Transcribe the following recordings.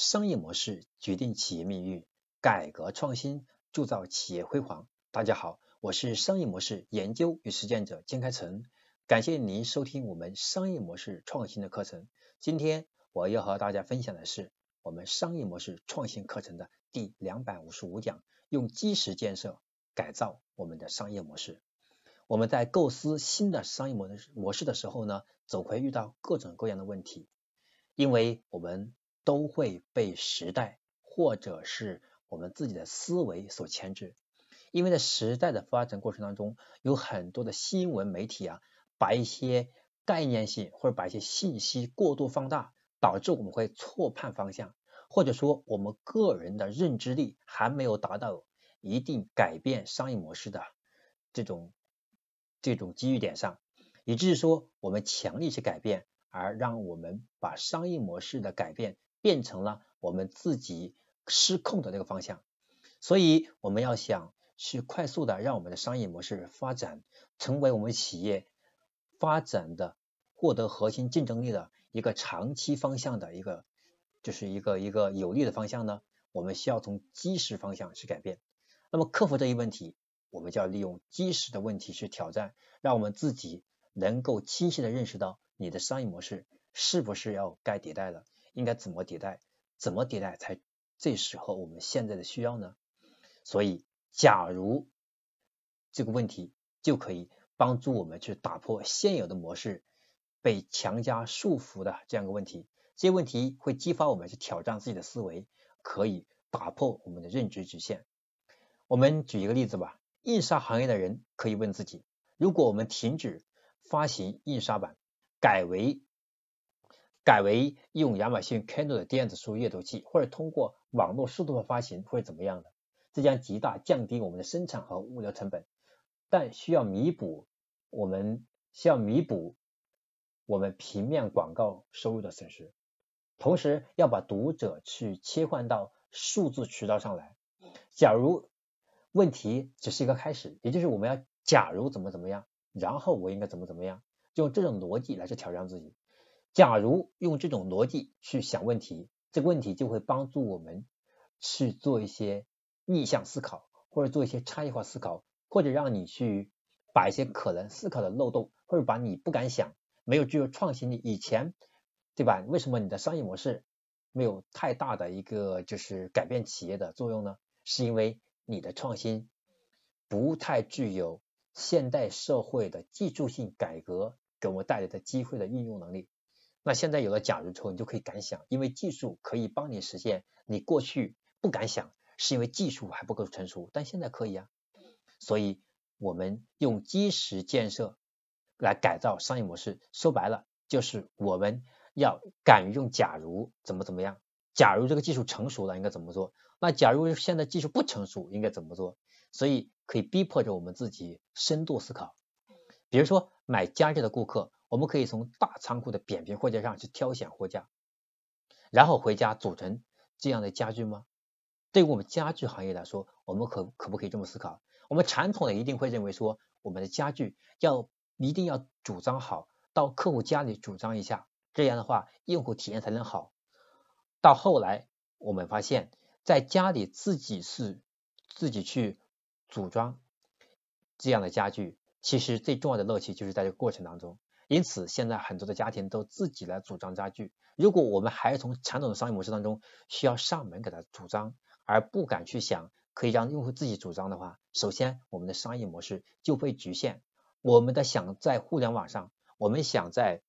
商业模式决定企业命运，改革创新铸造企业辉煌。大家好，我是商业模式研究与实践者金开成，感谢您收听我们商业模式创新的课程。今天我要和大家分享的是我们商业模式创新课程的第两百五十五讲，用基石建设改造我们的商业模式。我们在构思新的商业模式模式的时候呢，总会遇到各种各样的问题，因为我们。都会被时代或者是我们自己的思维所牵制，因为在时代的发展过程当中，有很多的新闻媒体啊，把一些概念性或者把一些信息过度放大，导致我们会错判方向，或者说我们个人的认知力还没有达到一定改变商业模式的这种这种机遇点上，以至于说我们强力去改变，而让我们把商业模式的改变。变成了我们自己失控的那个方向，所以我们要想去快速的让我们的商业模式发展，成为我们企业发展的获得核心竞争力的一个长期方向的一个，就是一个一个有利的方向呢，我们需要从基石方向去改变。那么克服这一问题，我们就要利用基石的问题去挑战，让我们自己能够清晰的认识到你的商业模式是不是要该迭代了。应该怎么迭代？怎么迭代才最适合我们现在的需要呢？所以，假如这个问题就可以帮助我们去打破现有的模式被强加束缚的这样一个问题。这些问题会激发我们去挑战自己的思维，可以打破我们的认知局限。我们举一个例子吧，印刷行业的人可以问自己：如果我们停止发行印刷版，改为改为用亚马逊 Kindle 的电子书阅读器，或者通过网络数字化发行，会怎么样的？这将极大降低我们的生产和物流成本，但需要弥补我们需要弥补我们平面广告收入的损失，同时要把读者去切换到数字渠道上来。假如问题只是一个开始，也就是我们要假如怎么怎么样，然后我应该怎么怎么样，用这种逻辑来去挑战自己。假如用这种逻辑去想问题，这个问题就会帮助我们去做一些逆向思考，或者做一些差异化思考，或者让你去把一些可能思考的漏洞，或者把你不敢想、没有具有创新力以前，对吧？为什么你的商业模式没有太大的一个就是改变企业的作用呢？是因为你的创新不太具有现代社会的技术性改革给我们带来的机会的运用能力。那现在有了假如之后，你就可以敢想，因为技术可以帮你实现你过去不敢想，是因为技术还不够成熟，但现在可以啊。所以，我们用基石建设来改造商业模式，说白了就是我们要敢于用假如怎么怎么样。假如这个技术成熟了，应该怎么做？那假如现在技术不成熟，应该怎么做？所以可以逼迫着我们自己深度思考。比如说买家具的顾客。我们可以从大仓库的扁平货架上去挑选货架，然后回家组成这样的家具吗？对于我们家具行业来说，我们可可不可以这么思考？我们传统的一定会认为说，我们的家具要一定要组装好，到客户家里组装一下，这样的话用户体验才能好。到后来我们发现，在家里自己是自己去组装这样的家具，其实最重要的乐趣就是在这个过程当中。因此，现在很多的家庭都自己来组装家具。如果我们还从传统的商业模式当中需要上门给他组装，而不敢去想可以让用户自己组装的话，首先我们的商业模式就会局限。我们的想在互联网上，我们想在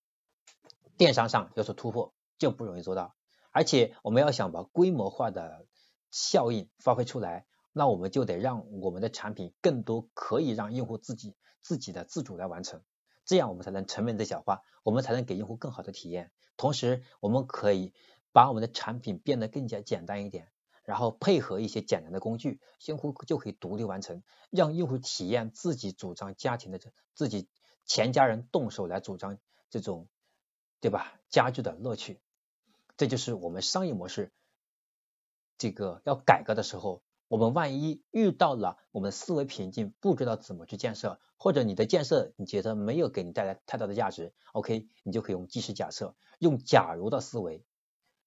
电商上有所突破就不容易做到。而且，我们要想把规模化的效应发挥出来，那我们就得让我们的产品更多可以让用户自己自己的自主来完成。这样我们才能成本最小化，我们才能给用户更好的体验。同时，我们可以把我们的产品变得更加简单一点，然后配合一些简单的工具，用户就可以独立完成，让用户体验自己组装家庭的自己全家人动手来组装这种，对吧？家具的乐趣。这就是我们商业模式这个要改革的时候。我们万一遇到了我们思维瓶颈，不知道怎么去建设，或者你的建设你觉得没有给你带来太大的价值，OK，你就可以用即时假设，用假如的思维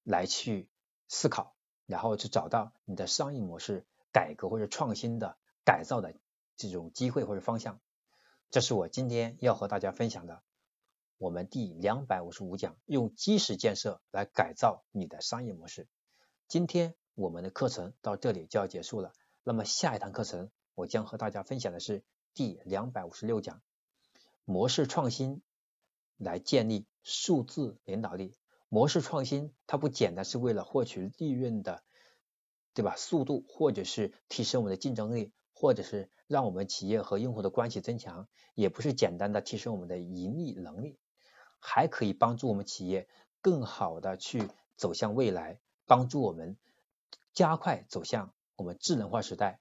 来去思考，然后去找到你的商业模式改革或者创新的改造的这种机会或者方向。这是我今天要和大家分享的，我们第两百五十五讲，用基石建设来改造你的商业模式。今天我们的课程到这里就要结束了，那么下一堂课程我将和大家分享的是第两百五十六讲，模式创新来建立数字领导力。模式创新，它不简单是为了获取利润的，对吧？速度，或者是提升我们的竞争力，或者是让我们企业和用户的关系增强，也不是简单的提升我们的盈利能力，还可以帮助我们企业更好的去走向未来，帮助我们加快走向我们智能化时代。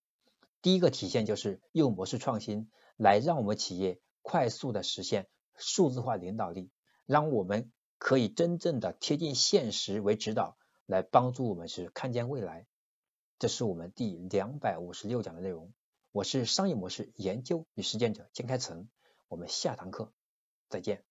第一个体现就是用模式创新来让我们企业快速的实现数字化领导力，让我们。可以真正的贴近现实为指导，来帮助我们是看见未来。这是我们第两百五十六讲的内容。我是商业模式研究与实践者金开成，我们下堂课再见。